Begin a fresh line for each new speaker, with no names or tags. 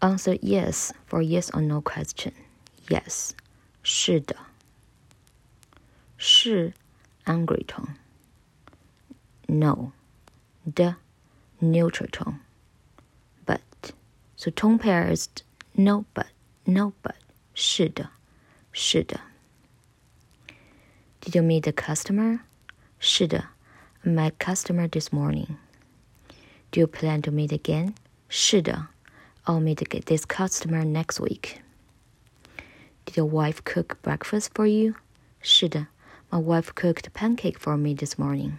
Answer yes for yes or no question. Yes，是的。是 angry tone. No, the neutral tone. But so tone pair is no but no but 是的，是的。Did you meet the customer? 是的，I met customer this morning. Do you plan to meet again? 是的 ，I'll meet this customer next week. Did your wife cook breakfast for you? 是的，My wife cooked pancake for me this morning.